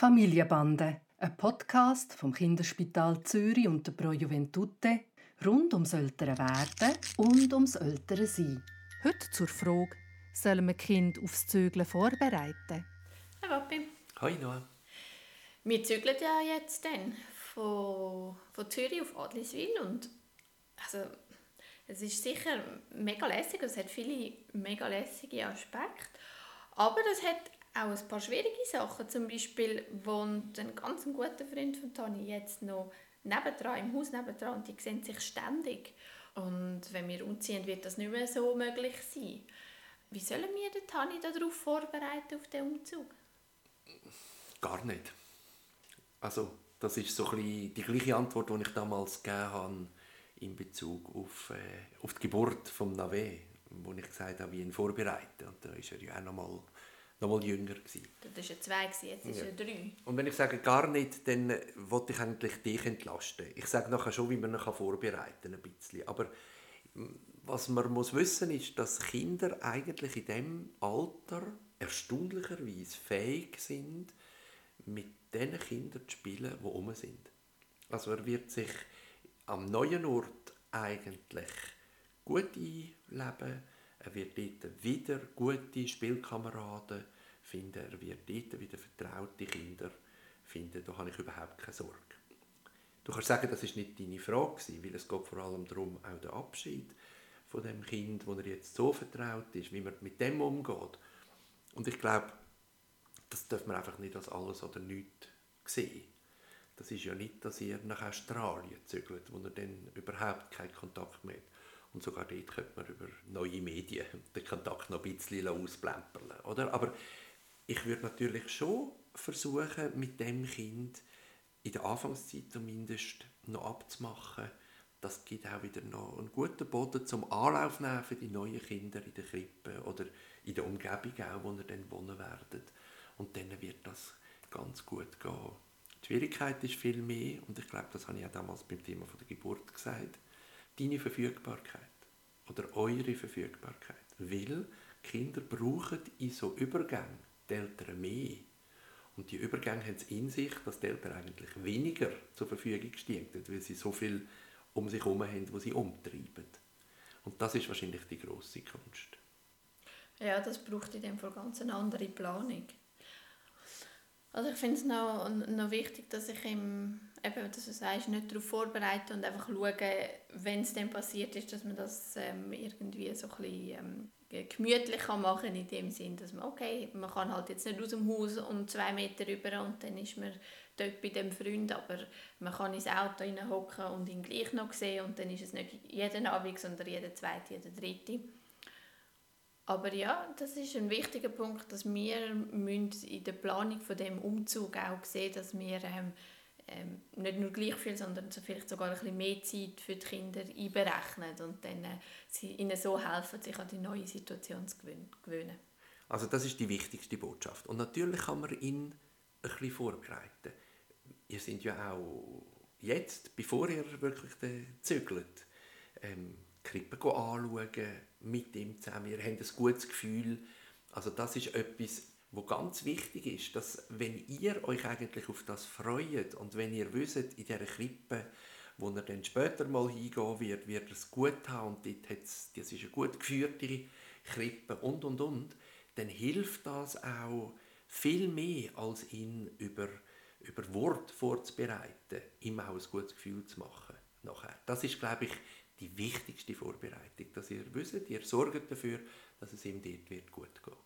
Familienbande, ein Podcast vom Kinderspital Zürich und der Pro Juventute rund ums ältere Werden und ums ältere Sein. Heute zur Frage, sollen wir Kind aufs Zügeln vorbereiten? Hi Papi. Hi Noah. Wir zügeln ja jetzt dann von, von Zürich auf Adliswil und also, es ist sicher mega lässig, es hat viele mega lässige Aspekte, aber es hat auch ein paar schwierige Sachen. Zum Beispiel wohnt ein ganz guter Freund von Tani jetzt noch nebendran, im Haus nebendran und die sehen sich ständig. Und wenn wir umziehen, wird das nicht mehr so möglich sein. Wie sollen wir den Tani darauf vorbereiten, auf den Umzug? Gar nicht. Also, das ist so ein die gleiche Antwort, die ich damals gegeben habe in Bezug auf, äh, auf die Geburt von Nave, wo ich gesagt habe, wie ihn vorbereiten. Und da ist er ja auch noch mal noch mal jünger. Gewesen. Das war ja zwei, jetzt ist ja. er drei. Und wenn ich sage gar nicht, dann wollte ich eigentlich dich entlasten. Ich sage nachher schon, wie man ihn vorbereiten kann, ein bisschen. Aber was man muss wissen ist, dass Kinder eigentlich in diesem Alter erstaunlicherweise fähig sind, mit den Kindern zu spielen, die um sind. Also er wird sich am neuen Ort eigentlich gut einleben, er wird dort wieder gute Spielkameraden finden. Er wird dort wieder vertraute Kinder finden. Da habe ich überhaupt keine Sorge. Du kannst sagen, das ist nicht deine Frage, weil es geht vor allem darum, auch der Abschied von dem Kind, wo er jetzt so vertraut ist, wie man mit dem umgeht. Und ich glaube, das darf man einfach nicht als alles oder nichts sehen. Das ist ja nicht, dass ihr nach Australien zügelt, wo er dann überhaupt keinen Kontakt mehr hat. Und sogar dort könnte man über neue Medien den Kontakt noch ein bisschen ausplempern. Oder? Aber ich würde natürlich schon versuchen, mit dem Kind in der Anfangszeit zumindest noch abzumachen, das gibt auch wieder noch einen guten Boden zum Anlauf nehmen für die neuen Kinder in der Krippe oder in der Umgebung auch, wo ihr dann wohnen werdet. Und dann wird das ganz gut gehen. Die Schwierigkeit ist viel mehr, und ich glaube, das habe ich auch damals beim Thema von der Geburt gesagt, deine Verfügbarkeit oder eure Verfügbarkeit. Weil Kinder brauchen in so Übergängen die Eltern mehr. Und die Übergänge haben es in sich, dass die Eltern eigentlich weniger zur Verfügung stehen, weil sie so viel um sich herum haben, was sie umtreiben. Und das ist wahrscheinlich die grosse Kunst. Ja, das braucht in dem Fall ganz eine andere Planung. Also ich finde es noch, noch wichtig, dass ich ihm, eben, dass du sagst, nicht darauf vorbereite und einfach schaue, wenn es dann passiert ist, dass man das ähm, irgendwie so ein bisschen ähm, gemütlich kann machen kann, in dem Sinn, dass man, okay, man kann halt jetzt nicht aus dem Haus und zwei Meter rüber und dann ist man dort bei dem Freund, aber man kann ins Auto hocken und ihn gleich noch sehen und dann ist es nicht jeden Abend, sondern jeden zweiten, jeden dritten. Aber ja, das ist ein wichtiger Punkt, dass wir in der Planung von dem Umzug auch sehen, dass wir ähm, ähm, nicht nur gleich viel, sondern vielleicht sogar ein bisschen mehr Zeit für die Kinder einberechnen und dann äh, sie ihnen so helfen, sich an die neue Situation zu gewöhnen. Also das ist die wichtigste Botschaft. Und natürlich kann man ihn ein bisschen vorbereiten. Ihr seid ja auch jetzt, bevor ihr wirklich zügelt, ähm, Krippe anschauen, mit ihm zusammen. Wir haben ein gutes Gefühl. Also das ist etwas, wo ganz wichtig ist, dass wenn ihr euch eigentlich auf das freut und wenn ihr wisst, in dieser Krippe, wo er dann später mal hingehen wird, wird er es gut haben und dort hat's, das ist eine gut geführte Krippe und und und, dann hilft das auch viel mehr, als ihn über, über Wort vorzubereiten, ihm auch ein gutes Gefühl zu machen. Nachher. Das ist, glaube ich, die wichtigste Vorbereitung, dass ihr wisst, ihr sorgt dafür, dass es ihm dort wird gut. Mhm.